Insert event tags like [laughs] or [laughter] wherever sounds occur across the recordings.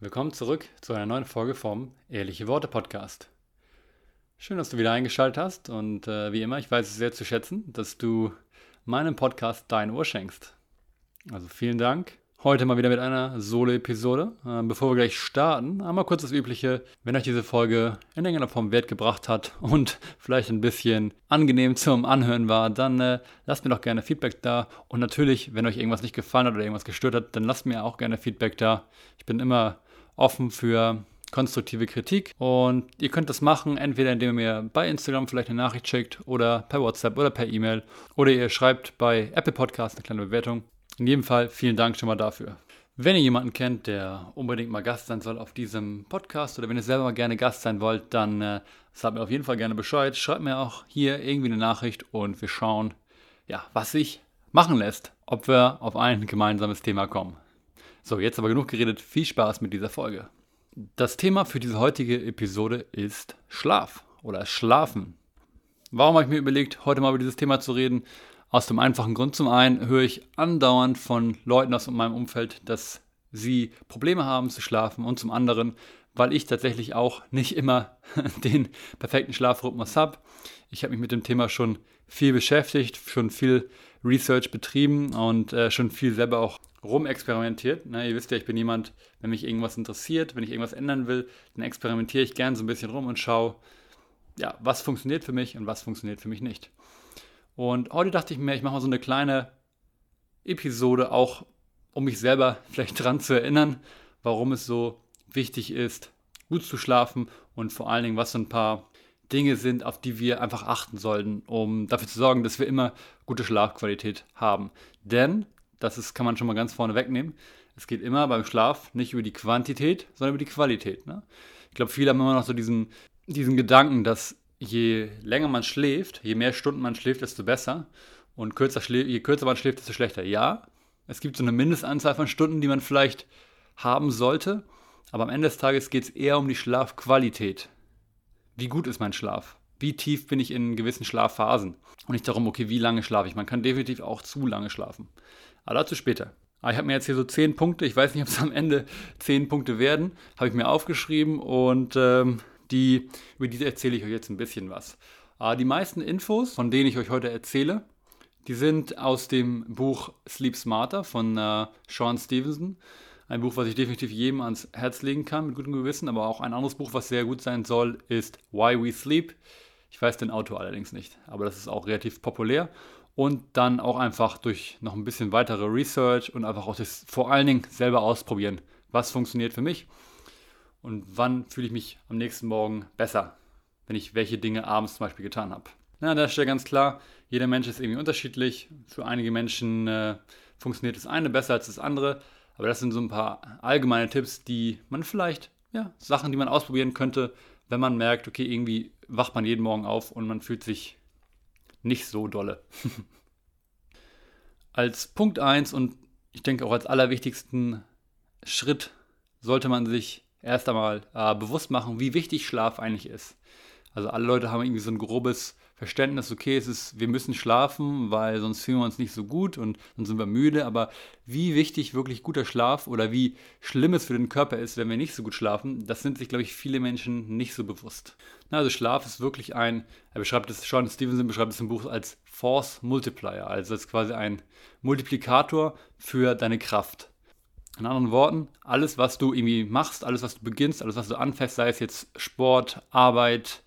Willkommen zurück zu einer neuen Folge vom Ehrliche Worte Podcast. Schön, dass du wieder eingeschaltet hast und äh, wie immer, ich weiß es sehr zu schätzen, dass du meinem Podcast dein Ohr schenkst. Also vielen Dank Heute mal wieder mit einer Solo-Episode. Ähm, bevor wir gleich starten, einmal kurz das Übliche. Wenn euch diese Folge in irgendeiner Form Wert gebracht hat [laughs] und vielleicht ein bisschen angenehm zum Anhören war, dann äh, lasst mir doch gerne Feedback da. Und natürlich, wenn euch irgendwas nicht gefallen hat oder irgendwas gestört hat, dann lasst mir auch gerne Feedback da. Ich bin immer offen für konstruktive Kritik und ihr könnt das machen, entweder indem ihr mir bei Instagram vielleicht eine Nachricht schickt oder per WhatsApp oder per E-Mail oder ihr schreibt bei Apple Podcast eine kleine Bewertung. In jedem Fall vielen Dank schon mal dafür. Wenn ihr jemanden kennt, der unbedingt mal Gast sein soll auf diesem Podcast oder wenn ihr selber mal gerne Gast sein wollt, dann äh, sagt mir auf jeden Fall gerne Bescheid. Schreibt mir auch hier irgendwie eine Nachricht und wir schauen, ja, was sich machen lässt, ob wir auf ein gemeinsames Thema kommen. So, jetzt aber genug geredet. Viel Spaß mit dieser Folge. Das Thema für diese heutige Episode ist Schlaf oder Schlafen. Warum habe ich mir überlegt, heute mal über dieses Thema zu reden? Aus dem einfachen Grund zum einen höre ich andauernd von Leuten aus meinem Umfeld, dass sie Probleme haben zu schlafen und zum anderen, weil ich tatsächlich auch nicht immer [laughs] den perfekten Schlafrhythmus habe. Ich habe mich mit dem Thema schon viel beschäftigt, schon viel Research betrieben und äh, schon viel selber auch rumexperimentiert. Na, ihr wisst ja, ich bin jemand, wenn mich irgendwas interessiert, wenn ich irgendwas ändern will, dann experimentiere ich gern so ein bisschen rum und schaue, ja, was funktioniert für mich und was funktioniert für mich nicht. Und heute dachte ich mir, ich mache mal so eine kleine Episode, auch um mich selber [laughs] vielleicht dran zu erinnern, warum es so wichtig ist, gut zu schlafen und vor allen Dingen, was so ein paar Dinge sind, auf die wir einfach achten sollten, um dafür zu sorgen, dass wir immer gute Schlafqualität haben. Denn, das ist, kann man schon mal ganz vorne wegnehmen, es geht immer beim Schlaf nicht über die Quantität, sondern über die Qualität. Ne? Ich glaube, viele haben immer noch so diesen, diesen Gedanken, dass je länger man schläft, je mehr Stunden man schläft, desto besser. Und kürzer je kürzer man schläft, desto schlechter. Ja, es gibt so eine Mindestanzahl von Stunden, die man vielleicht haben sollte. Aber am Ende des Tages geht es eher um die Schlafqualität. Wie gut ist mein Schlaf? Wie tief bin ich in gewissen Schlafphasen? Und nicht darum, okay, wie lange schlafe ich? Man kann definitiv auch zu lange schlafen. Aber dazu später. Aber ich habe mir jetzt hier so zehn Punkte, ich weiß nicht, ob es am Ende zehn Punkte werden, habe ich mir aufgeschrieben und ähm, die, über die erzähle ich euch jetzt ein bisschen was. Äh, die meisten Infos, von denen ich euch heute erzähle, die sind aus dem Buch Sleep Smarter von äh, Sean Stevenson. Ein Buch, was ich definitiv jedem ans Herz legen kann, mit gutem Gewissen. Aber auch ein anderes Buch, was sehr gut sein soll, ist Why We Sleep. Ich weiß den Autor allerdings nicht, aber das ist auch relativ populär. Und dann auch einfach durch noch ein bisschen weitere Research und einfach auch das vor allen Dingen selber ausprobieren. Was funktioniert für mich und wann fühle ich mich am nächsten Morgen besser, wenn ich welche Dinge abends zum Beispiel getan habe. Na, an der Stelle ganz klar, jeder Mensch ist irgendwie unterschiedlich. Für einige Menschen äh, funktioniert das eine besser als das andere. Aber das sind so ein paar allgemeine Tipps, die man vielleicht, ja, Sachen, die man ausprobieren könnte, wenn man merkt, okay, irgendwie wacht man jeden Morgen auf und man fühlt sich nicht so dolle. [laughs] als Punkt 1 und ich denke auch als allerwichtigsten Schritt sollte man sich erst einmal äh, bewusst machen, wie wichtig Schlaf eigentlich ist. Also alle Leute haben irgendwie so ein grobes Verständnis, okay, es ist, wir müssen schlafen, weil sonst fühlen wir uns nicht so gut und dann sind wir müde, aber wie wichtig wirklich guter Schlaf oder wie schlimm es für den Körper ist, wenn wir nicht so gut schlafen, das sind sich, glaube ich, viele Menschen nicht so bewusst. Na, also Schlaf ist wirklich ein, er beschreibt es, Sean Stevenson beschreibt es im Buch als Force Multiplier, also als quasi ein Multiplikator für deine Kraft. In anderen Worten, alles, was du irgendwie machst, alles, was du beginnst, alles, was du anfängst, sei es jetzt Sport, Arbeit,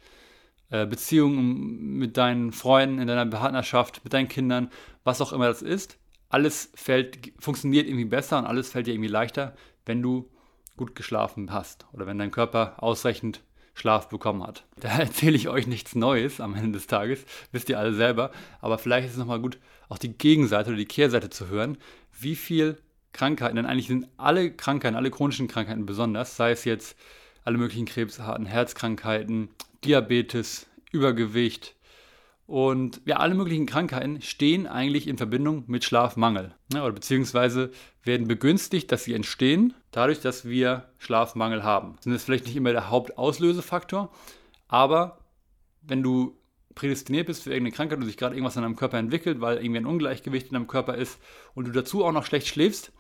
Beziehungen mit deinen Freunden, in deiner Partnerschaft, mit deinen Kindern, was auch immer das ist, alles fällt, funktioniert irgendwie besser und alles fällt dir irgendwie leichter, wenn du gut geschlafen hast oder wenn dein Körper ausreichend Schlaf bekommen hat. [laughs] Da erzähle ich euch nichts Neues am Ende des Tages, wisst ihr alle selber, aber vielleicht ist es nochmal gut, auch die Gegenseite oder die Kehrseite zu hören, wie viel Krankheiten, denn eigentlich sind alle Krankheiten, alle chronischen Krankheiten besonders, sei es jetzt alle möglichen Krebsarten, Herzkrankheiten, Diabetes, Übergewicht und ja, alle möglichen Krankheiten stehen eigentlich in Verbindung mit Schlafmangel. Ja, oder beziehungsweise werden begünstigt, dass sie entstehen, dadurch, dass wir Schlafmangel haben. Das ist vielleicht nicht immer der Hauptauslösefaktor, aber wenn du prädestiniert bist für irgendeine Krankheit und sich gerade irgendwas in deinem Körper entwickelt, weil irgendwie ein Ungleichgewicht in deinem Körper ist und du dazu auch noch schlecht schläfst,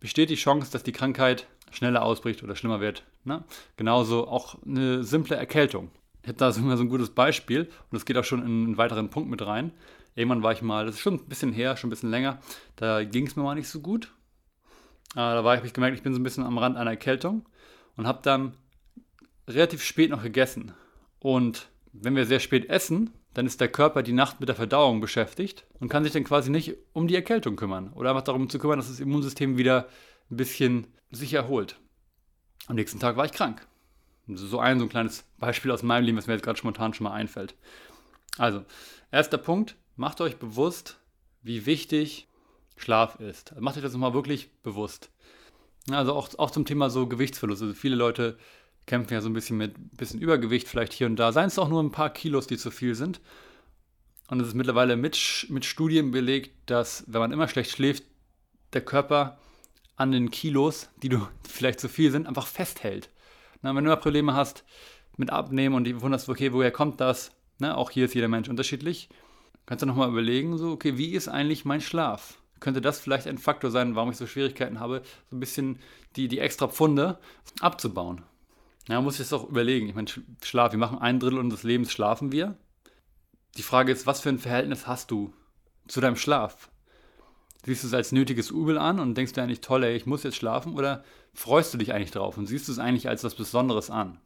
besteht die Chance, dass die Krankheit schneller ausbricht oder schlimmer wird. Ne? Genauso auch eine simple Erkältung. Ich habe da so ein gutes Beispiel und das geht auch schon in einen weiteren Punkt mit rein. Irgendwann war ich mal, das ist schon ein bisschen her, schon ein bisschen länger, da ging es mir mal nicht so gut. Äh, da habe ich gemerkt, ich bin so ein bisschen am Rand einer Erkältung und habe dann relativ spät noch gegessen. Und wenn wir sehr spät essen, dann ist der Körper die Nacht mit der Verdauung beschäftigt und kann sich dann quasi nicht um die Erkältung kümmern oder einfach darum zu kümmern, dass das Immunsystem wieder ein bisschen sich erholt. Am nächsten Tag war ich krank. So ein, so ein kleines Beispiel aus meinem Leben, was mir jetzt gerade spontan schon mal einfällt. Also, erster Punkt, macht euch bewusst, wie wichtig Schlaf ist. Macht euch das nochmal wirklich bewusst. Also auch, auch zum Thema so Gewichtsverlust. Also viele Leute kämpfen ja so ein bisschen mit ein bisschen Übergewicht vielleicht hier und da. Seien es auch nur ein paar Kilos, die zu viel sind. Und es ist mittlerweile mit, mit Studien belegt, dass wenn man immer schlecht schläft, der Körper an den Kilos, die du [laughs] vielleicht zu viel sind, einfach festhält. Na, wenn du mal Probleme hast mit Abnehmen und du wunderst, okay, woher kommt das? Na, auch hier ist jeder Mensch unterschiedlich. Kannst du nochmal überlegen, so, okay, wie ist eigentlich mein Schlaf? Könnte das vielleicht ein Faktor sein, warum ich so Schwierigkeiten habe, so ein bisschen die, die extra Pfunde abzubauen? Ja, muss ich jetzt auch überlegen. Ich meine, Schlaf, wir machen ein Drittel unseres Lebens schlafen wir. Die Frage ist, was für ein Verhältnis hast du zu deinem Schlaf? Siehst du es als nötiges Übel an und denkst dir eigentlich, toll, ey, ich muss jetzt schlafen? Oder freust du dich eigentlich drauf und siehst du es eigentlich als was Besonderes an?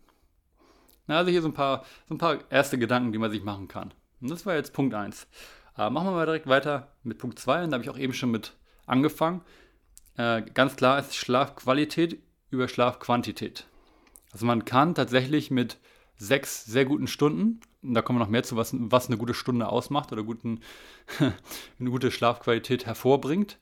Na, also hier so ein, paar, so ein paar erste Gedanken, die man sich machen kann. Und das war jetzt Punkt 1. Aber machen wir mal direkt weiter mit Punkt 2. Und da habe ich auch eben schon mit angefangen. Äh, ganz klar ist Schlafqualität über Schlafquantität. Also man kann tatsächlich mit sechs sehr guten Stunden, und da kommen wir noch mehr zu, was, was eine gute Stunde ausmacht oder guten, [laughs] eine gute Schlafqualität hervorbringt,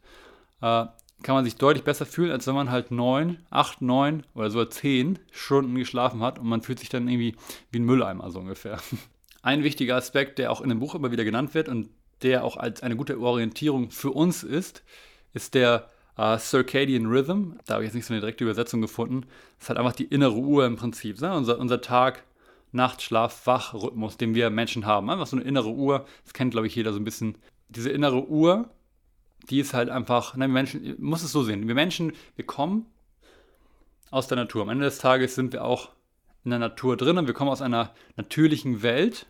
äh, kann man sich deutlich besser fühlen, als wenn man halt neun, acht, neun oder sogar zehn Stunden geschlafen hat und man fühlt sich dann irgendwie wie ein Mülleimer so ungefähr. [laughs] Ein wichtiger Aspekt, der auch in dem Buch immer wieder genannt wird und der auch als eine gute Orientierung für uns ist, ist der Uh, Circadian Rhythm, da habe ich jetzt nicht so eine direkte Übersetzung gefunden. Das ist halt einfach die innere Uhr im Prinzip. Ne? Unser, unser Tag, Nacht, Schlaf, Wach-Rhythmus, den wir Menschen haben. Einfach so eine innere Uhr. Das kennt, glaube ich, jeder so ein bisschen. Diese innere Uhr, die ist halt einfach, ne, wir Menschen, muss es so sehen. Wir Menschen, wir kommen aus der Natur. Am Ende des Tages sind wir auch in der Natur drin und wir kommen aus einer natürlichen Welt.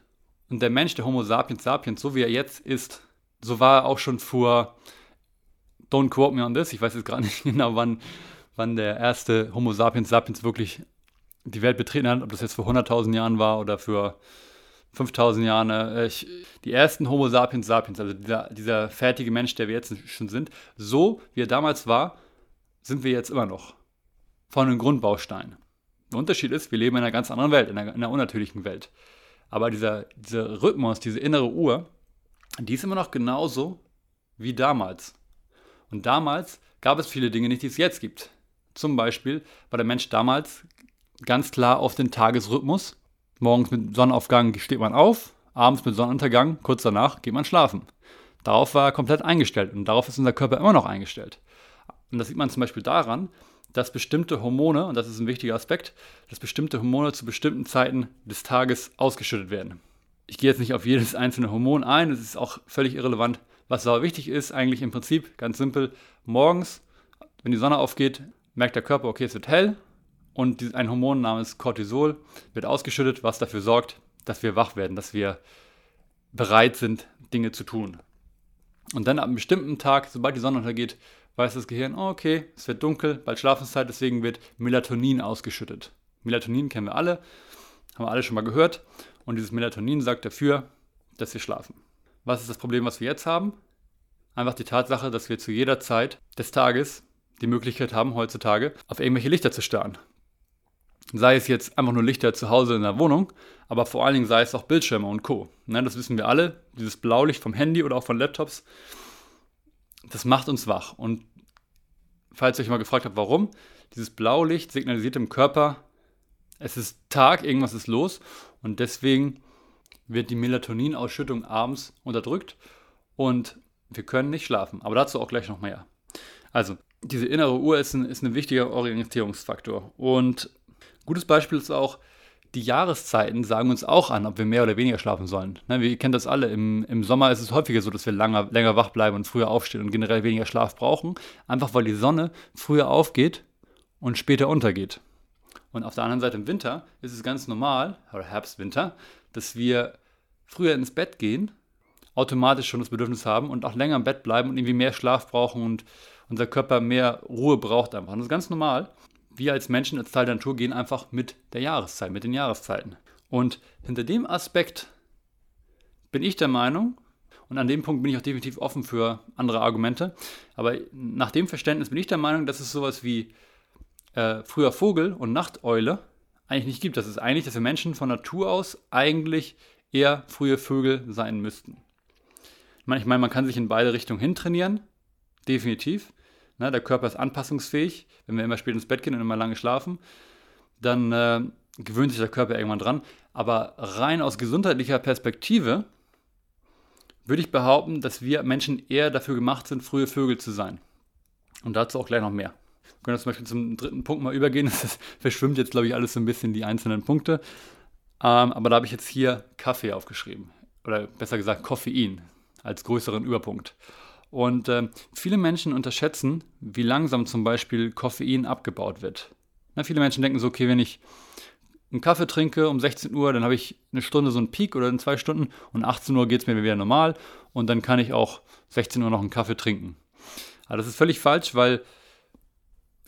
Und der Mensch, der Homo sapiens sapiens, so wie er jetzt ist, so war er auch schon vor don't quote me on this. Ich weiß jetzt gerade nicht [laughs] genau, wann, wann der erste Homo sapiens sapiens wirklich die Welt betreten hat, ob das jetzt vor 100.000 Jahren war oder für 5000 Jahren. Äh, ich, die ersten Homo sapiens sapiens, also dieser, dieser fertige Mensch, der wir jetzt schon sind, so wie er damals war, sind wir jetzt immer noch. Von einem Grundbaustein. Der Unterschied ist, wir leben in einer ganz anderen Welt, in einer, in einer unnatürlichen Welt. Aber dieser, dieser Rhythmus, diese innere Uhr, die ist immer noch genauso wie damals. Und damals gab es viele Dinge nicht, die es jetzt gibt. Zum Beispiel war der Mensch damals ganz klar auf den Tagesrhythmus. Morgens mit Sonnenaufgang steht man auf, abends mit Sonnenuntergang, kurz danach geht man schlafen. Darauf war er komplett eingestellt und darauf ist unser Körper immer noch eingestellt. Und das sieht man zum Beispiel daran, dass bestimmte Hormone, und das ist ein wichtiger Aspekt, dass bestimmte Hormone zu bestimmten Zeiten des Tages ausgeschüttet werden. Ich gehe jetzt nicht auf jedes einzelne Hormon ein, es ist auch völlig irrelevant. Was aber wichtig ist, eigentlich im Prinzip ganz simpel, morgens, wenn die Sonne aufgeht, merkt der Körper, okay, es wird hell und ein Hormon namens Cortisol wird ausgeschüttet, was dafür sorgt, dass wir wach werden, dass wir bereit sind, Dinge zu tun. Und dann ab einem bestimmten Tag, sobald die Sonne untergeht, weiß das Gehirn, oh, okay, es wird dunkel, bald Schlafenszeit, deswegen wird Melatonin ausgeschüttet. Melatonin kennen wir alle, haben wir alle schon mal gehört. Und dieses Melatonin sagt dafür, dass wir schlafen. Was ist das Problem, was wir jetzt haben? Einfach die Tatsache, dass wir zu jeder Zeit des Tages die Möglichkeit haben, heutzutage auf irgendwelche Lichter zu starren. Sei es jetzt einfach nur Lichter zu Hause in der Wohnung, aber vor allen Dingen sei es auch Bildschirme und Co. Ne, das wissen wir alle, dieses Blaulicht vom Handy oder auch von Laptops, das macht uns wach. Und falls ihr euch mal gefragt habt, warum, dieses Blaulicht signalisiert dem Körper, es ist Tag, irgendwas ist los und deswegen wird die Melatoninausschüttung abends unterdrückt und wir können nicht schlafen. Aber dazu auch gleich noch mehr. Also, diese innere Uhr ist ein, ist ein wichtiger Orientierungsfaktor. Und gutes Beispiel ist auch, die Jahreszeiten sagen uns auch an, ob wir mehr oder weniger schlafen sollen. Ne, wir kennen das alle. Im, Im, Sommer ist es häufiger so, dass wir langer, länger wach bleiben und früher aufstehen und generell weniger Schlaf brauchen. Einfach weil die Sonne früher aufgeht und später untergeht. Und auf der anderen Seite im Winter ist es ganz normal, oder Herbst, Winter, dass wir früher ins Bett gehen, automatisch schon das Bedürfnis haben und auch länger im Bett bleiben und irgendwie mehr Schlaf brauchen und unser Körper mehr Ruhe braucht einfach. Und das ist ganz normal. Wir als Menschen, als Teil der Natur gehen einfach mit der Jahreszeit, mit den Jahreszeiten. Und hinter dem Aspekt bin ich der Meinung, und an dem Punkt bin ich auch definitiv offen für andere Argumente, aber nach dem Verständnis bin ich der Meinung, dass es sowas wie äh, früher Vogel und Nachteule eigentlich nicht gibt. Das ist eigentlich, dass wir Menschen von Natur aus eigentlich eher frühe Vögel sein müssten. Ich meine, man kann sich in beide Richtungen hintrainieren, definitiv. Ne, der Körper ist anpassungsfähig. Wenn wir immer spät ins Bett gehen und immer lange schlafen, dann äh, gewöhnt sich der Körper irgendwann dran. Aber rein aus gesundheitlicher Perspektive würde ich behaupten, dass wir Menschen eher dafür gemacht sind, frühe Vögel zu sein. Und dazu auch gleich noch mehr. Wir können zum Beispiel zum dritten Punkt mal übergehen. [laughs] Das verschwimmt jetzt, glaube ich, alles so ein bisschen die einzelnen Punkte. Ähm, aber da habe ich jetzt hier Kaffee aufgeschrieben. Oder besser gesagt Koffein als größeren Überpunkt. Und äh, viele Menschen unterschätzen, wie langsam zum Beispiel Koffein abgebaut wird. Na, viele Menschen denken so, okay, wenn ich einen Kaffee trinke um 16 Uhr, dann habe ich eine Stunde so einen Peak oder in zwei Stunden und 18 Uhr geht es mir wieder normal und dann kann ich auch 16 Uhr noch einen Kaffee trinken. Aber das ist völlig falsch, weil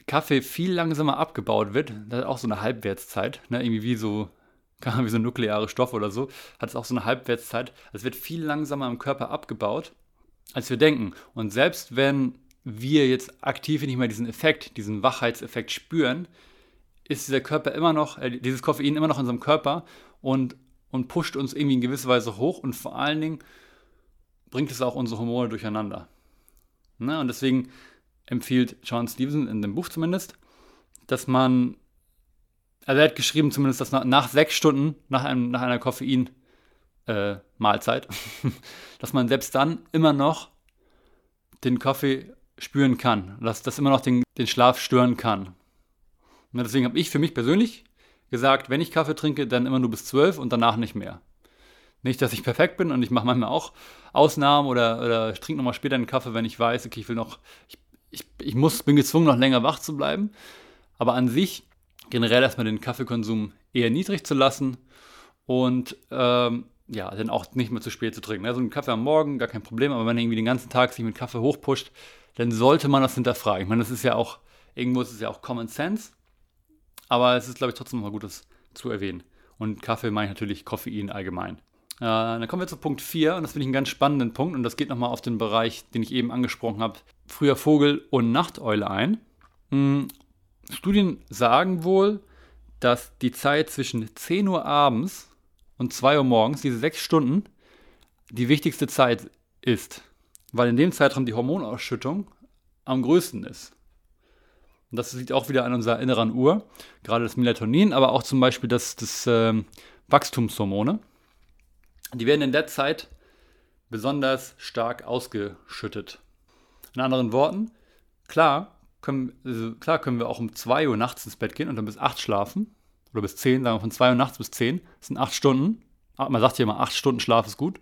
Kaffee viel langsamer abgebaut wird. Das hat auch so eine Halbwertszeit, ne? irgendwie wie so, [laughs] wie so nukleare Stoffe oder so, hat es auch so eine Halbwertszeit. Es wird viel langsamer im Körper abgebaut, als wir denken. Und selbst wenn wir jetzt aktiv nicht mehr diesen Effekt, diesen Wachheitseffekt spüren, ist dieser Körper immer noch, äh, dieses Koffein immer noch in unserem Körper und, und pusht uns irgendwie in gewisser Weise hoch und vor allen Dingen bringt es auch unsere Hormone durcheinander. Ne? Und deswegen empfiehlt John Stevenson in dem Buch zumindest, dass man, also er hat geschrieben zumindest, dass nach, nach sechs Stunden nach, einem, nach einer Koffein-Mahlzeit, äh, [laughs] dass man selbst dann immer noch den Kaffee spüren kann, dass das immer noch den, den Schlaf stören kann. Und deswegen habe ich für mich persönlich gesagt, wenn ich Kaffee trinke, dann immer nur bis 12 und danach nicht mehr. Nicht, dass ich perfekt bin und ich mache manchmal auch Ausnahmen oder, oder trinke nochmal später einen Kaffee, wenn ich weiß, okay, ich will noch, ich, ich, ich muss, bin gezwungen, noch länger wach zu bleiben. Aber an sich generell erstmal den Kaffeekonsum eher niedrig zu lassen und ähm, ja, dann auch nicht mehr zu spät zu trinken. Also ein Kaffee am Morgen, gar kein Problem, aber wenn er irgendwie den ganzen Tag sich mit Kaffee hochpusht, dann sollte man das hinterfragen. Ich meine, das ist ja auch, irgendwo ist es ja auch Common Sense, aber es ist, glaube ich, trotzdem mal gut, das zu erwähnen. Und Kaffee meine ich natürlich Koffein allgemein. Äh, dann kommen wir zu Punkt 4 und das finde ich einen ganz spannenden Punkt und das geht nochmal auf den Bereich, den ich eben angesprochen habe, früher Vogel und Nachteule ein. Hm, Studien sagen wohl, dass die Zeit zwischen 10 Uhr abends und 2 Uhr morgens, diese sechs Stunden, die wichtigste Zeit ist, weil in dem Zeitraum die Hormonausschüttung am größten ist. Und das liegt auch wieder an unserer inneren Uhr, gerade das Melatonin, aber auch zum Beispiel das, das äh, Wachstumshormone. Die werden in der Zeit besonders stark ausgeschüttet. In anderen Worten, klar können, also klar können wir auch um 2 Uhr nachts ins Bett gehen und dann bis 8 schlafen. Oder bis 10, sagen wir von 2 Uhr nachts bis 10. Das sind 8 Stunden. Ah, man sagt ja immer, 8 Stunden Schlaf ist gut.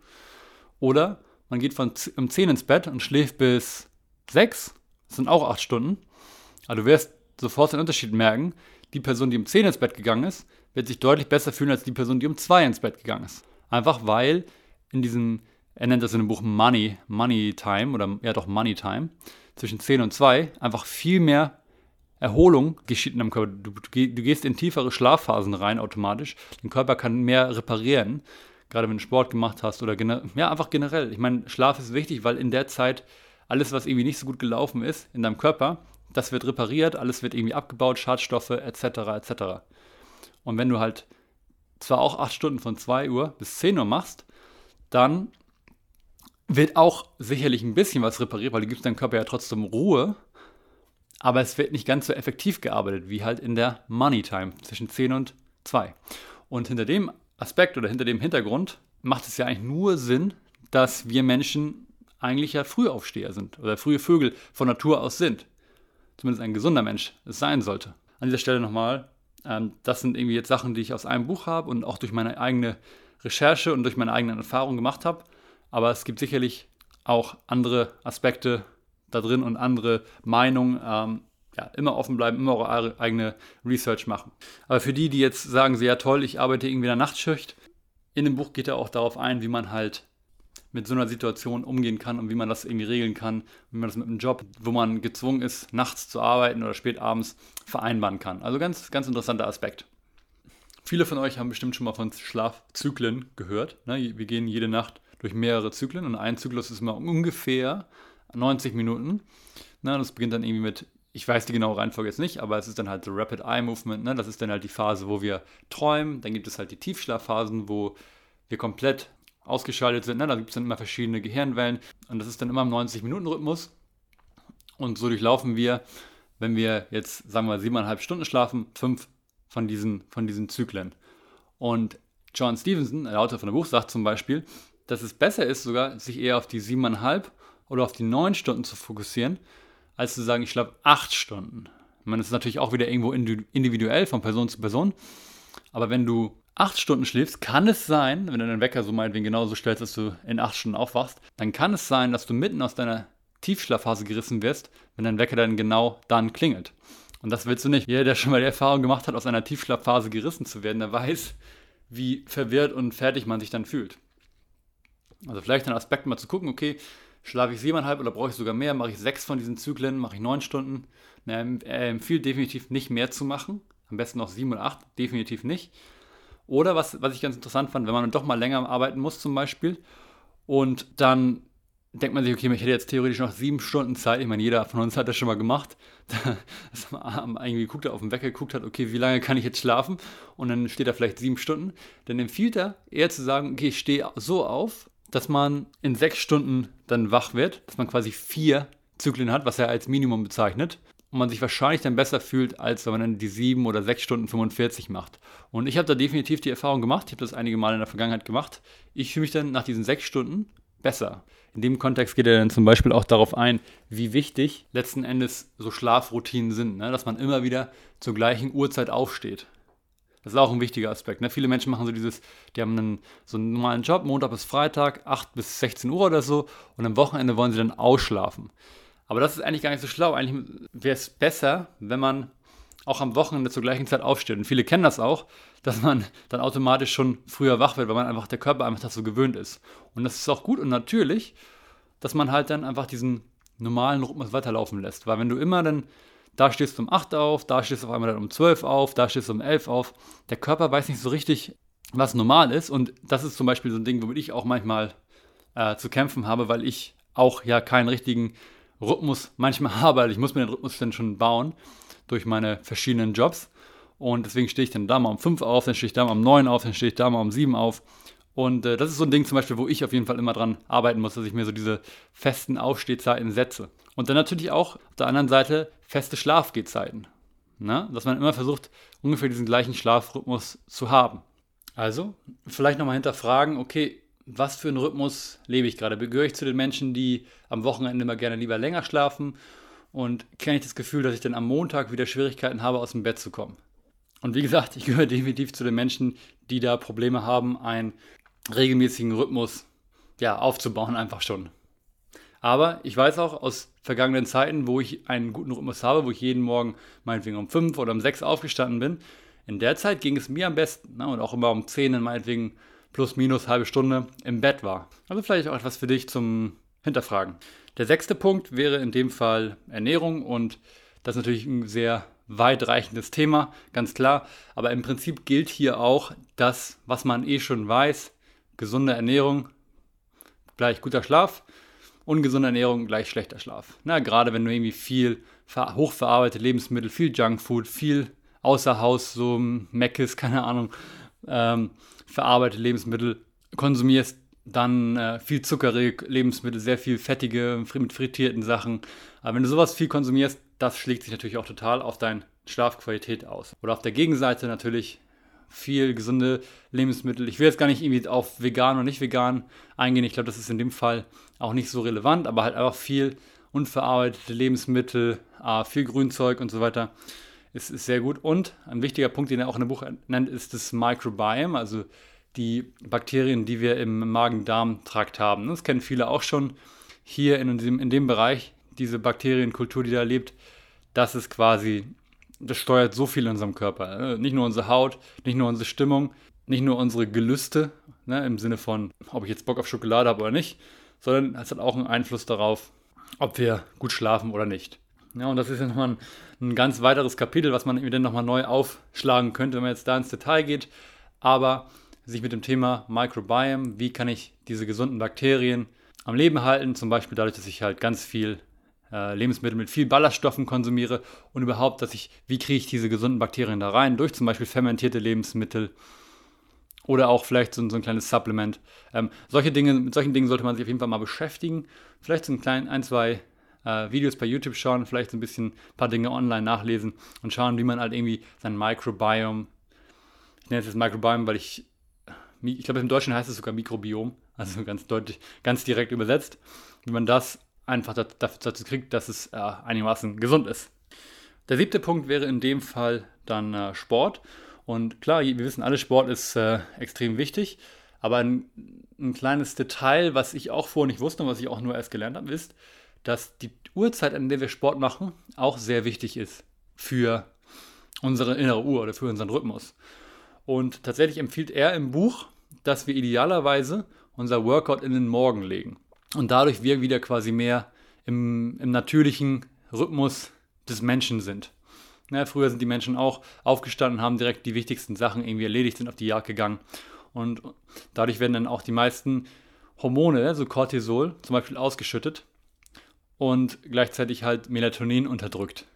Oder man geht von um 10 ins Bett und schläft bis 6. Das sind auch 8 Stunden. Aber du wirst sofort den Unterschied merken. Die Person, die um 10 ins Bett gegangen ist, wird sich deutlich besser fühlen als die Person, die um 2 ins Bett gegangen ist. Einfach weil in diesem, er nennt das in dem Buch Money, Money Time oder ja doch Money Time, zwischen 10 und 2 einfach viel mehr Erholung geschieht in deinem Körper. Du, du, gehst in tiefere Schlafphasen rein automatisch. Dein Körper kann mehr reparieren, gerade wenn du Sport gemacht hast oder ja, einfach generell. Ich meine, Schlaf ist wichtig, weil in der Zeit alles, was irgendwie nicht so gut gelaufen ist in deinem Körper, das wird repariert, alles wird irgendwie abgebaut, Schadstoffe etc. etc. Und wenn du halt zwar auch acht Stunden von 2 Uhr bis 10 Uhr machst, dann wird auch sicherlich ein bisschen was repariert, weil du gibst deinem Körper ja trotzdem Ruhe, aber es wird nicht ganz so effektiv gearbeitet wie halt in der Money Time zwischen 10 und 2. Und hinter dem Aspekt oder hinter dem Hintergrund macht es ja eigentlich nur Sinn, dass wir Menschen eigentlich ja Frühaufsteher sind oder frühe Vögel von Natur aus sind. Zumindest ein gesunder Mensch es sein sollte. An dieser Stelle nochmal ähm, das sind irgendwie jetzt Sachen, die ich aus einem Buch habe und auch durch meine eigene Recherche und durch meine eigenen Erfahrungen gemacht habe. Aber es gibt sicherlich auch andere Aspekte da drin und andere Meinungen. Ähm, ja, immer offen bleiben, immer eure eigene Research machen. Aber für die, die jetzt sagen, sehr toll, ich arbeite irgendwie in der Nachtschicht, in dem Buch geht er auch darauf ein, wie man halt mit so einer Situation umgehen kann und wie man das irgendwie regeln kann, wie man das mit einem Job, wo man gezwungen ist, nachts zu arbeiten oder spät abends vereinbaren kann. Also ganz, ganz interessanter Aspekt. Viele von euch haben bestimmt schon mal von Schlafzyklen gehört. Ne? Wir gehen jede Nacht durch mehrere Zyklen und ein Zyklus ist immer ungefähr 90 Minuten. Ne? Das beginnt dann irgendwie mit, ich weiß die genaue Reihenfolge jetzt nicht, aber es ist dann halt so Rapid Eye Movement. Ne? Das ist dann halt die Phase, wo wir träumen. Dann gibt es halt die Tiefschlafphasen, wo wir komplett ausgeschaltet sind. Ne? Da gibt es dann immer verschiedene Gehirnwellen und das ist dann immer im 90-Minuten-Rhythmus. Und so durchlaufen wir, wenn wir jetzt, sagen wir, siebeneinhalb Stunden schlafen, fünf von diesen, von diesen Zyklen. Und John Stevenson, der Autor von dem Buch, sagt zum Beispiel, dass es besser ist, sogar sich eher auf die siebeneinhalb oder auf die neun Stunden zu fokussieren, als zu sagen, ich schlafe acht Stunden. Ich meine, das ist natürlich auch wieder irgendwo individuell von Person zu Person. Aber wenn du acht Stunden schläfst, kann es sein, wenn du deinen Wecker so meinetwegen genauso stellst, dass du in acht Stunden aufwachst, dann kann es sein, dass du mitten aus deiner Tiefschlafphase gerissen wirst, wenn dein Wecker dann genau dann klingelt. Und das willst du nicht. Jeder, der schon mal die Erfahrung gemacht hat, aus einer Tiefschlafphase gerissen zu werden, der weiß, wie verwirrt und fertig man sich dann fühlt. Also vielleicht ein Aspekt mal zu gucken, okay, schlafe ich siebeneinhalb oder brauche ich sogar mehr, mache ich sechs von diesen Zyklen, mache ich neun Stunden. Er empfiehlt definitiv nicht mehr zu machen. Am besten noch sieben oder acht, definitiv nicht. Oder was, was ich ganz interessant fand, wenn man doch mal länger arbeiten muss zum Beispiel und dann denkt man sich, okay, ich hätte jetzt theoretisch noch sieben Stunden Zeit. Ich meine, jeder von uns hat das schon mal gemacht. [laughs] Dass man irgendwie guckt, auf den Wecker geguckt hat, okay, wie lange kann ich jetzt schlafen? Und dann steht da vielleicht sieben Stunden. Dann empfiehlt er eher zu sagen, okay, ich stehe so auf, dass man in sechs Stunden dann wach wird, dass man quasi vier Zyklen hat, was er als Minimum bezeichnet. Und man sich wahrscheinlich dann besser fühlt, als wenn man dann die sieben oder sechs Stunden 45 macht. Und ich habe da definitiv die Erfahrung gemacht, ich habe das einige Mal in der Vergangenheit gemacht. Ich fühle mich dann nach diesen sechs Stunden besser. In dem Kontext geht er dann zum Beispiel auch darauf ein, wie wichtig letzten Endes so Schlafroutinen sind, ne? dass man immer wieder zur gleichen Uhrzeit aufsteht. Das ist auch ein wichtiger Aspekt. Ne? Viele Menschen machen so dieses, die haben einen, so einen normalen Job, Montag bis Freitag, 8 bis 16 Uhr oder so, und am Wochenende wollen sie dann ausschlafen. Aber das ist eigentlich gar nicht so schlau. Eigentlich wäre es besser, wenn man auch am Wochenende zur gleichen Zeit aufsteht. Und viele kennen das auch, dass man dann automatisch schon früher wach wird, weil man einfach der Körper einfach dazu gewöhnt ist. Und das ist auch gut und natürlich, dass man halt dann einfach diesen normalen Rhythmus weiterlaufen lässt. Weil wenn du immer dann da stehst du um 8 auf, da stehst du auf einmal dann um 12 auf, da stehst du um 11 auf, der Körper weiß nicht so richtig, was normal ist. Und das ist zum Beispiel so ein Ding, womit ich auch manchmal äh, zu kämpfen habe, weil ich auch ja keinen richtigen Rhythmus manchmal [laughs] habe. Also ich muss mir den Rhythmus dann schon bauen durch meine verschiedenen Jobs. Und deswegen stehe ich dann da mal um 5 auf, dann stehe ich da mal um 9 auf, dann stehe ich da mal um 7 auf. Und äh, das ist so ein Ding zum Beispiel, wo ich auf jeden Fall immer dran arbeiten muss, dass ich mir so diese festen Aufstehzeiten setze. Und dann natürlich auch auf der anderen Seite feste Schlafgehzeiten. Ne? Dass man immer versucht, ungefähr diesen gleichen Schlafrhythmus zu haben. Also, vielleicht nochmal hinterfragen, okay, was für einen Rhythmus lebe ich gerade? Gehöre ich zu den Menschen, die am Wochenende immer gerne lieber länger schlafen? Und kenne ich das Gefühl, dass ich dann am Montag wieder Schwierigkeiten habe, aus dem Bett zu kommen? Und wie gesagt, ich gehöre [laughs] definitiv zu den Menschen, die da Probleme haben, einen regelmäßigen Rhythmus ja, aufzubauen, einfach schon. Aber ich weiß auch aus vergangenen Zeiten, wo ich einen guten Rhythmus habe, wo ich jeden Morgen meinetwegen um 5 oder um 6 aufgestanden bin, in der Zeit ging es mir am besten ne, und auch immer um 10 meinetwegen plus minus halbe Stunde im Bett war. Also vielleicht auch etwas für dich zum Hinterfragen. Der sechste Punkt wäre in dem Fall Ernährung und das ist natürlich ein sehr weitreichendes Thema, ganz klar. Aber im Prinzip gilt hier auch das, was man eh schon weiß. Gesunde Ernährung gleich guter Schlaf, ungesunde Ernährung gleich schlechter Schlaf. Na, gerade wenn du irgendwie viel hochverarbeitete Lebensmittel, viel Junkfood, viel außer Haus, so Meckes, [laughs] keine Ahnung, ähm, verarbeitete Lebensmittel konsumierst, dann äh, viel zuckerige Lebensmittel, sehr viel fettige, mit frittierten Sachen. Aber wenn du sowas viel konsumierst, das schlägt sich natürlich auch total auf deine Schlafqualität aus. Oder auf der Gegenseite natürlich viel gesunde Lebensmittel. Ich will jetzt gar nicht irgendwie auf vegan oder nicht vegan eingehen. Ich glaube, das ist in dem Fall auch nicht so relevant, aber halt einfach viel unverarbeitete Lebensmittel, äh, viel Grünzeug und so weiter ist, ist sehr gut. Und ein wichtiger Punkt, den er auch in dem Buch nennt, ist das Microbiome, also die Bakterien, die wir im Magen-Darm-Trakt haben. Das kennen viele auch schon. Hier in dem, in dem Bereich, diese Bakterienkultur, die da lebt, das ist quasi, das steuert so viel in unserem Körper. Ne? Nicht nur unsere Haut, nicht nur unsere Stimmung, nicht nur unsere Gelüste, ne, im Sinne von, ob ich jetzt Bock auf Schokolade habe oder nicht, sondern es hat auch einen Einfluss darauf, ob wir gut schlafen oder nicht. Ja, und das ist ja nochmal ein, ein ganz weiteres Kapitel, was man dann nochmal neu aufschlagen könnte, wenn man jetzt da ins Detail geht. Aber sich mit dem Thema Microbiome, wie kann ich diese gesunden Bakterien am Leben halten, zum Beispiel dadurch, dass ich halt ganz viel äh, Lebensmittel mit viel Ballaststoffen konsumiere und überhaupt, dass ich, wie kriege ich diese gesunden Bakterien da rein, durch zum Beispiel fermentierte Lebensmittel oder auch vielleicht so, so ein kleines Supplement. Ähm, solche Dinge, mit solchen Dingen sollte man sich auf jeden Fall mal beschäftigen. Vielleicht so ein klein, ein, zwei äh, Videos bei YouTube schauen, vielleicht so ein bisschen ein paar Dinge online nachlesen und schauen, wie man halt irgendwie sein Microbiome, ich nenne es jetzt Microbiome, weil ich, ich glaube im Deutschen heißt es sogar Mikrobiom, also ganz deutlich, ganz direkt übersetzt, wie man das einfach dazu kriegt, dass es äh, einigermaßen gesund ist. Der siebte Punkt wäre in dem Fall dann äh, Sport. Und klar, wir wissen alle, Sport ist äh, extrem wichtig. Aber ein, ein, kleines Detail, was ich auch vorher nicht wusste und was ich auch nur erst gelernt habe, ist, dass die Uhrzeit, an der wir Sport machen, auch sehr wichtig ist für unsere innere Uhr oder für unseren Rhythmus. Und tatsächlich empfiehlt er im Buch, dass wir idealerweise unser Workout in den Morgen legen. Und dadurch wir wieder quasi mehr im, im natürlichen Rhythmus des Menschen sind. Ja, früher sind die Menschen auch aufgestanden, haben direkt die wichtigsten Sachen irgendwie erledigt, sind auf die Jagd gegangen. Und dadurch werden dann auch die meisten Hormone, so Cortisol zum Beispiel, ausgeschüttet und gleichzeitig halt Melatonin unterdrückt.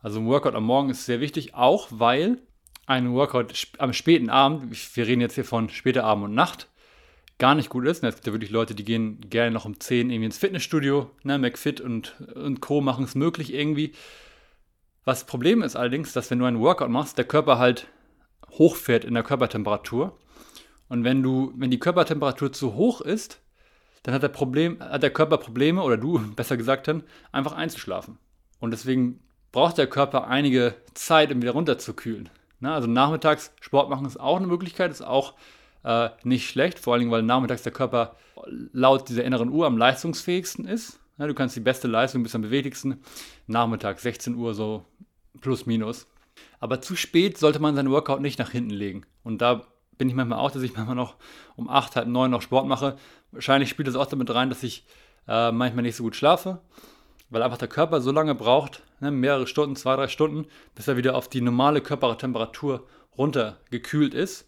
Also ein Workout am Morgen ist sehr wichtig, auch weil ein Workout am späten Abend, wir reden jetzt hier von später Abend und Nacht, gar nicht gut ist. Es gibt ja wirklich Leute, die gehen gerne noch um 10 irgendwie ins Fitnessstudio, ne, McFit und, und Co. machen es möglich irgendwie. Was das Problem ist allerdings, dass wenn du einen Workout machst, der Körper halt hochfährt in der Körpertemperatur. Und wenn du, wenn die Körpertemperatur zu hoch ist, dann hat der, Problem, hat der Körper Probleme, oder du [laughs] besser gesagt dann, einfach einzuschlafen. Und deswegen braucht der Körper einige Zeit, um wieder runterzukühlen. Na, also nachmittags Sport machen ist auch eine Möglichkeit, ist auch äh, nicht schlecht, vor allem weil nachmittags der Körper laut dieser inneren Uhr am leistungsfähigsten ist. Ja, du kannst die beste Leistung bis am beweglichsten nachmittags 16 Uhr so plus minus. Aber zu spät sollte man seinen Workout nicht nach hinten legen. Und da bin ich manchmal auch, dass ich [laughs] manchmal noch um 8, halb 9 noch Sport mache. Wahrscheinlich spielt das auch damit rein, dass ich äh, manchmal nicht so gut schlafe, weil einfach der Körper so lange braucht, ne, mehrere Stunden, zwei, drei Stunden, bis er wieder auf die normale Körpertemperatur runtergekühlt ist,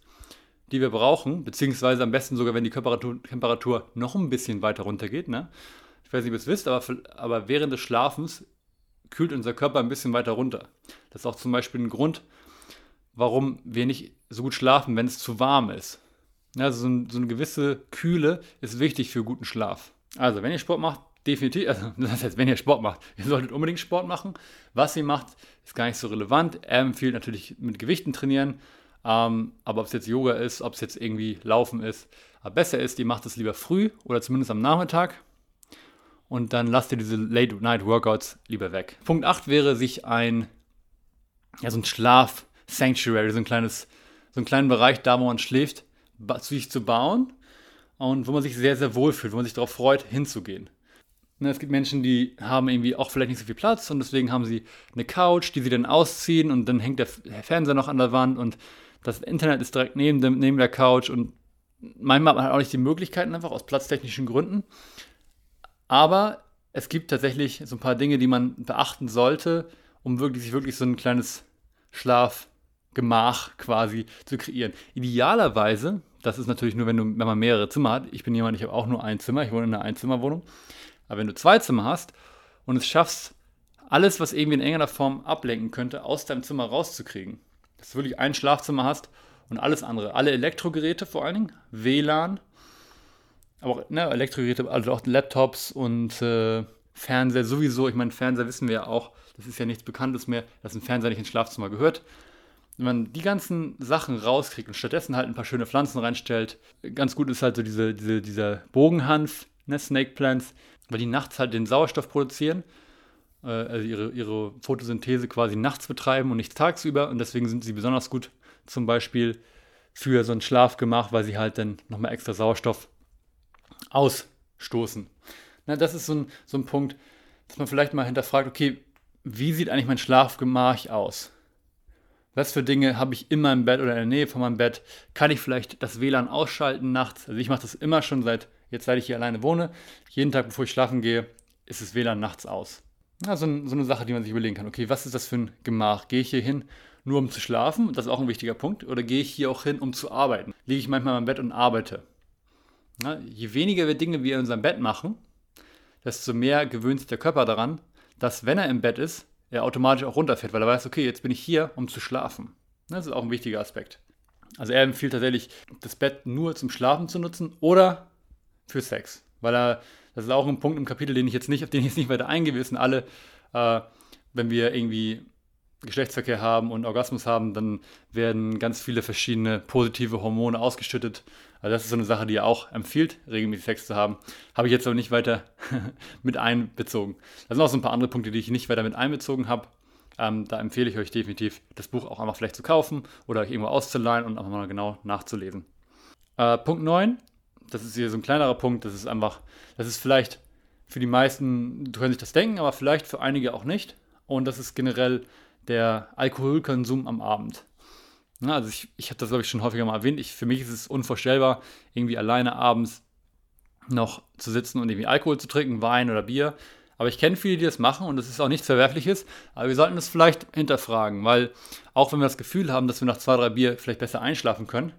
die wir brauchen, beziehungsweise am besten sogar, wenn die Körpertemperatur noch ein bisschen weiter runtergeht. Ne? Ich weiß nicht, ob ihr es wisst, aber, aber während des Schlafens kühlt unser Körper ein bisschen weiter runter. Das ist auch zum Beispiel ein Grund, warum wir nicht so gut schlafen, wenn es zu warm ist. Also so, ein, so eine gewisse Kühle ist wichtig für guten Schlaf. Also, wenn ihr Sport macht, definitiv, also [laughs] das heißt, wenn ihr Sport macht, ihr solltet unbedingt Sport machen. Was ihr macht, ist gar nicht so relevant. Er empfiehlt natürlich mit Gewichten trainieren, ähm, aber ob es jetzt Yoga ist, ob es jetzt irgendwie Laufen ist, aber besser ist, ihr macht es lieber früh oder zumindest am Nachmittag und dann lasst ihr diese Late-Night-Workouts lieber weg. Punkt 8 wäre, sich ein, ja, so ein Schlaf-Sanctuary, so ein so einen kleinen Bereich da, wo man schläft, zu sich zu bauen und wo man sich sehr, sehr wohl fühlt, wo man sich darauf freut, hinzugehen. Ne, es gibt Menschen, die haben irgendwie auch vielleicht nicht so viel Platz und deswegen haben sie eine Couch, die sie dann ausziehen und dann hängt der Fernseher noch an der Wand und das Internet ist direkt neben, dem, neben der Couch und manchmal hat man auch nicht die Möglichkeiten, einfach aus platztechnischen Gründen. Aber es gibt tatsächlich so ein paar Dinge, die man beachten sollte, um wirklich, sich wirklich so ein kleines Schlafgemach quasi zu kreieren. Idealerweise, das ist natürlich nur, wenn, du, wenn man mehrere Zimmer hat. Ich bin jemand, ich habe auch nur ein Zimmer, ich wohne in einer Einzimmerwohnung. Aber wenn du zwei Zimmer hast und es schaffst, alles, was irgendwie in irgendeiner Form ablenken könnte, aus deinem Zimmer rauszukriegen, dass du wirklich ein Schlafzimmer hast und alles andere, alle Elektrogeräte vor allen Dingen, WLAN, aber auch ne, Elektrogeräte, also auch Laptops und äh, Fernseher sowieso. Ich meine, Fernseher wissen wir ja auch, das ist ja nichts Bekanntes mehr, dass ein Fernseher nicht ins Schlafzimmer gehört. Wenn man die ganzen Sachen rauskriegt und stattdessen halt ein paar schöne Pflanzen reinstellt, ganz gut ist halt so diese, diese, dieser Bogenhanf, ne, Snake Plants, weil die nachts halt den Sauerstoff produzieren, also ihre, ihre Photosynthese quasi nachts betreiben und nicht tagsüber und deswegen sind sie besonders gut zum Beispiel für so ein Schlafgemach, weil sie halt dann nochmal extra Sauerstoff ausstoßen. Na, das ist so ein, so ein Punkt, dass man vielleicht mal hinterfragt, okay, wie sieht eigentlich mein Schlafgemach aus? Was für Dinge habe ich in meinem Bett oder in der Nähe von meinem Bett? Kann ich vielleicht das WLAN ausschalten nachts? Also ich mache das immer schon seit jetzt, seit ich hier alleine wohne. Jeden Tag, bevor ich schlafen gehe, ist das WLAN nachts aus. Also so eine Sache, die man sich überlegen kann. Okay, was ist das für ein Gemach? Gehe ich hier hin, nur um zu schlafen? Das ist auch ein wichtiger Punkt. Oder gehe ich hier auch hin, um zu arbeiten? Liege ich manchmal im Bett und arbeite? Na, je weniger wir Dinge wir in unserem Bett machen, desto mehr gewöhnt sich der Körper daran, dass wenn er im Bett ist, er automatisch auch runterfährt, weil er weiß, okay, jetzt bin ich hier, um zu schlafen. Das ist auch ein wichtiger Aspekt. Also er empfiehlt tatsächlich, das Bett nur zum Schlafen zu nutzen oder für Sex. Weil er, das ist auch ein Punkt im Kapitel, den ich jetzt nicht, auf den ich jetzt nicht weiter eingehe. alle, äh, wenn wir irgendwie Geschlechtsverkehr haben und Orgasmus haben, dann werden ganz viele verschiedene positive Hormone ausgeschüttet. Also das ist so eine Sache, die er auch empfiehlt, regelmäßig Sex zu haben. Habe ich jetzt aber nicht weiter [laughs] mit einbezogen. Da sind auch so ein paar andere Punkte, die ich nicht weiter mit einbezogen habe. Ähm, da empfehle ich euch definitiv, das Buch auch einmal vielleicht zu kaufen oder euch irgendwo auszuleihen und einfach mal genau nachzulesen. Äh, Punkt 9, das ist hier so ein kleinerer Punkt, das ist einfach, das ist vielleicht für die meisten, können sich das denken, aber vielleicht für einige auch nicht. Und das ist generell der Alkoholkonsum am Abend. Ja, also ich, ich habe das, glaube ich, schon häufiger mal erwähnt. Ich, für mich ist es unvorstellbar, irgendwie alleine abends noch zu sitzen und irgendwie Alkohol zu trinken, Wein oder Bier. Aber ich kenne viele, die das machen und das ist auch nichts Verwerfliches. Aber wir sollten das vielleicht hinterfragen, weil auch wenn wir das Gefühl haben, dass wir nach zwei, drei Bier vielleicht besser einschlafen können,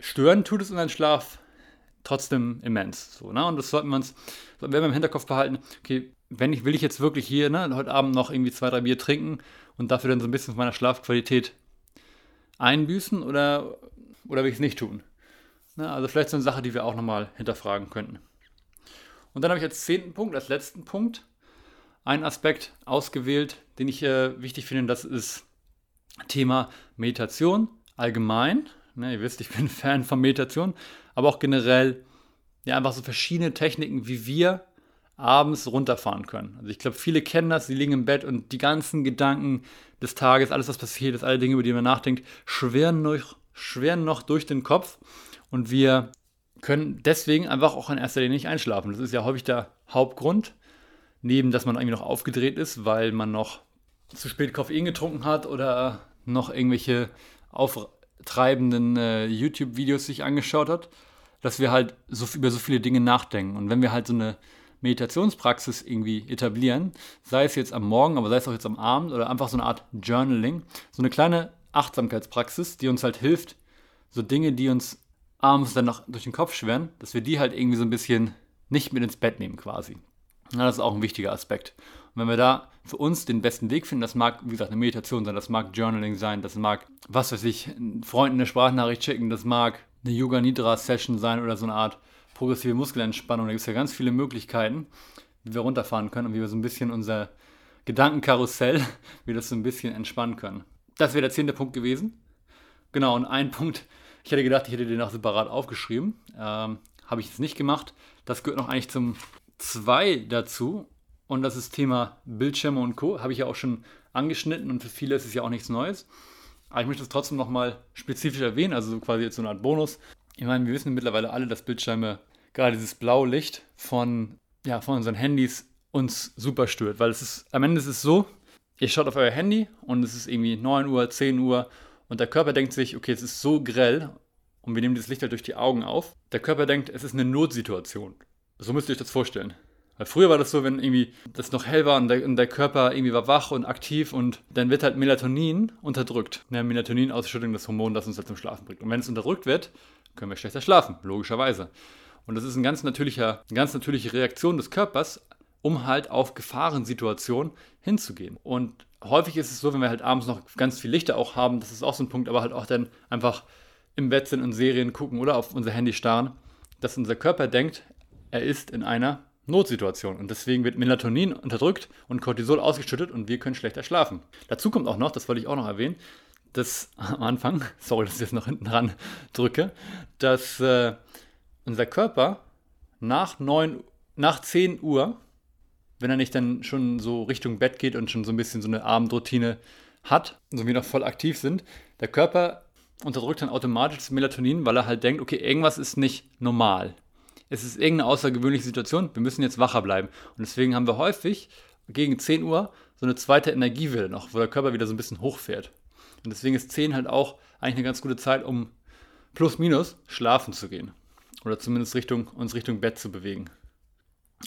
stören tut es unseren Schlaf trotzdem immens. So, ne? Und das sollten wir uns, sollten wir im Hinterkopf behalten, okay, wenn ich, will ich jetzt wirklich hier ne, heute Abend noch irgendwie zwei, drei Bier trinken und dafür dann so ein bisschen von meiner Schlafqualität einbüßen oder, oder will ich es nicht tun? Ne, also vielleicht so eine Sache, die wir auch nochmal hinterfragen könnten. Und dann habe ich als zehnten Punkt, als letzten Punkt, einen Aspekt ausgewählt, den ich äh, wichtig finde, das ist Thema Meditation allgemein. Ne, ihr wisst, ich bin [laughs] Fan von Meditation, aber auch generell ja einfach so verschiedene Techniken, wie wir abends runterfahren können. Also ich glaube, viele kennen das, sie liegen im Bett und die ganzen Gedanken des Tages, alles was passiert ist, alle Dinge, über die man nachdenkt, schweren noch, schweren noch durch den Kopf und wir können deswegen einfach auch in erster Linie nicht einschlafen. Das ist ja häufig der Hauptgrund, neben dass man irgendwie noch aufgedreht ist, weil man noch zu spät Koffein getrunken hat oder noch irgendwelche auftreibenden äh, YouTube-Videos sich angeschaut hat, dass wir halt so, über so viele Dinge nachdenken. Und wenn wir halt so eine Meditationspraxis irgendwie etablieren, sei es jetzt am Morgen, aber sei es auch jetzt am Abend oder einfach so eine Art Journaling, so eine kleine Achtsamkeitspraxis, die uns halt hilft, so Dinge, die uns abends dann noch durch den Kopf schweren, dass wir die halt irgendwie so ein bisschen nicht mit ins Bett nehmen quasi. Ja, das ist auch ein wichtiger Aspekt. Und wenn wir da für uns den besten Weg finden, das mag, wie gesagt, eine Meditation sein, das mag Journaling sein, das mag, was weiß ich, Freunden eine Sprachnachricht schicken, das mag eine Yoga Nidra Session sein oder so eine Art progressive Muskelentspannung. Da gibt es ja ganz viele Möglichkeiten, wie wir runterfahren können und wie wir so ein bisschen unser Gedankenkarussell, [laughs] wie das so ein bisschen entspannen können. Das wäre der zehnte Punkt gewesen. Genau, und ein Punkt, ich hätte gedacht, ich hätte den auch separat aufgeschrieben. Ähm, Habe ich jetzt nicht gemacht. Das gehört noch eigentlich zum zwei dazu. Und das ist Thema Bildschirme und Co. Habe ich ja auch schon angeschnitten und für viele ist es ja auch nichts Neues. Aber ich möchte es trotzdem nochmal spezifisch erwähnen, also quasi jetzt so eine Art Bonus. Ich meine, wir wissen mittlerweile alle, dass Bildschirme gerade dieses blaue Licht von, ja, von unseren Handys uns super stört. Weil es ist, am Ende ist es so, ihr schaut auf euer Handy und es ist irgendwie 9 Uhr, 10 Uhr und der Körper denkt sich, okay, es ist so grell und wir nehmen dieses Licht halt durch die Augen auf. Der Körper denkt, es ist eine Notsituation. So müsst ihr euch das vorstellen. Weil früher war das so, wenn irgendwie das noch hell war und der, und der, Körper irgendwie war wach und aktiv und dann wird halt Melatonin unterdrückt. Ja, Melatonin-Ausschüttung, das Hormon, das uns halt zum Schlafen bringt. Und wenn es unterdrückt wird, können wir schlechter schlafen, logischerweise. Und das ist ein ganz natürlicher, eine ganz natürliche Reaktion des Körpers, um halt auf Gefahrensituationen hinzugehen. Und häufig ist es so, wenn wir halt abends noch ganz viel Lichter auch haben, das ist auch so ein Punkt, aber halt auch dann einfach im Bett sind und Serien gucken oder auf unser Handy starren, dass unser Körper denkt, er ist in einer Notsituation. Und deswegen wird Melatonin unterdrückt und Cortisol ausgeschüttet und wir können schlechter schlafen. Dazu kommt auch noch, das wollte ich auch noch erwähnen, dass am Anfang, [laughs] sorry, dass ich jetzt noch hinten dran drücke, dass äh, unser Körper nach, 9, nach 10 Uhr, wenn er nicht dann schon so Richtung Bett geht und schon so ein bisschen so eine Abendroutine hat, so wie noch voll aktiv sind, der Körper unterdrückt dann automatisch das Melatonin, weil er halt denkt, okay, irgendwas ist nicht normal. Es ist irgendeine außergewöhnliche Situation, wir müssen jetzt wacher bleiben. Und deswegen haben wir häufig gegen 10 Uhr so eine zweite Energiewelle noch, wo der Körper wieder so ein bisschen hochfährt. Und deswegen ist 10 halt auch eigentlich eine ganz gute Zeit, um plus minus schlafen zu gehen. Oder zumindest Richtung, uns Richtung Bett zu bewegen.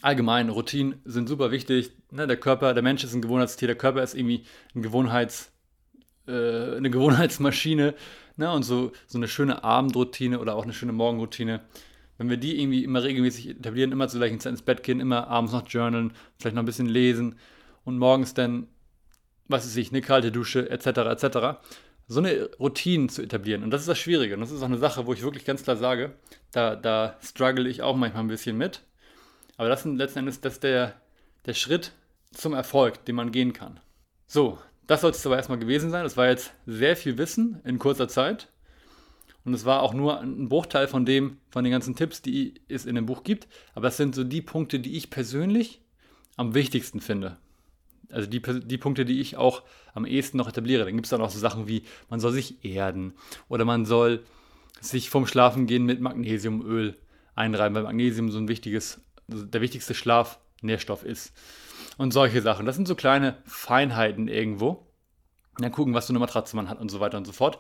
Allgemein, Routinen sind super wichtig. Ne, der Körper, der Mensch ist ein Gewohnheitstier, der Körper ist irgendwie ein Gewohnheits, äh, eine Gewohnheitsmaschine. Ne, und so, so eine schöne Abendroutine oder auch eine schöne Morgenroutine, wenn wir die irgendwie immer regelmäßig etablieren, immer zur gleichen Zeit ins Bett gehen, immer abends noch journalen, vielleicht noch ein bisschen lesen und morgens dann, was weiß ich, eine kalte Dusche etc. etc. So eine Routine zu etablieren. Und das ist das Schwierige. Und das ist auch eine Sache, wo ich wirklich ganz klar sage, da, da struggle ich auch manchmal ein bisschen mit. Aber das ist letzten Endes das der, der Schritt zum Erfolg, den man gehen kann. So, das sollte es aber erstmal gewesen sein. Das war jetzt sehr viel Wissen in kurzer Zeit. Und es war auch nur ein Bruchteil von dem, von den ganzen Tipps, die es in dem Buch gibt. Aber es sind so die Punkte, die ich persönlich am wichtigsten finde. Also die, die Punkte, die ich auch am ehesten noch etabliere. Dann gibt es dann auch so Sachen wie, man soll sich erden oder man soll sich vom Schlafengehen mit Magnesiumöl einreiben, weil Magnesium so ein wichtiges, der wichtigste Schlafnährstoff ist. Und solche Sachen. Das sind so kleine Feinheiten irgendwo. Dann gucken, was für eine Matratze man hat und so weiter und so fort.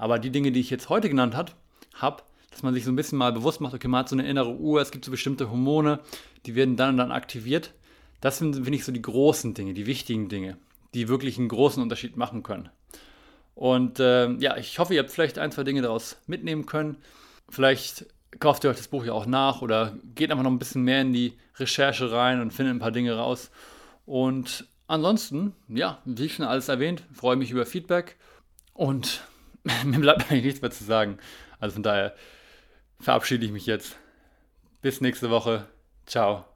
Aber die Dinge, die ich jetzt heute genannt habe, hab, dass man sich so ein bisschen mal bewusst macht, okay, man hat so eine innere Uhr, es gibt so bestimmte Hormone, die werden dann und dann aktiviert. Das sind, finde ich, so die großen Dinge, die wichtigen Dinge, die wirklich einen großen Unterschied machen können. Und äh, ja, ich hoffe, ihr habt vielleicht ein, zwei Dinge daraus mitnehmen können. Vielleicht kauft ihr euch das Buch ja auch nach oder geht einfach noch ein bisschen mehr in die Recherche rein und findet ein paar Dinge raus. Und ansonsten, ja, wie schon alles erwähnt, freue mich über Feedback und [laughs] mir bleibt eigentlich nichts mehr zu sagen. Also von daher verabschiede ich mich jetzt. Bis nächste Woche. Ciao.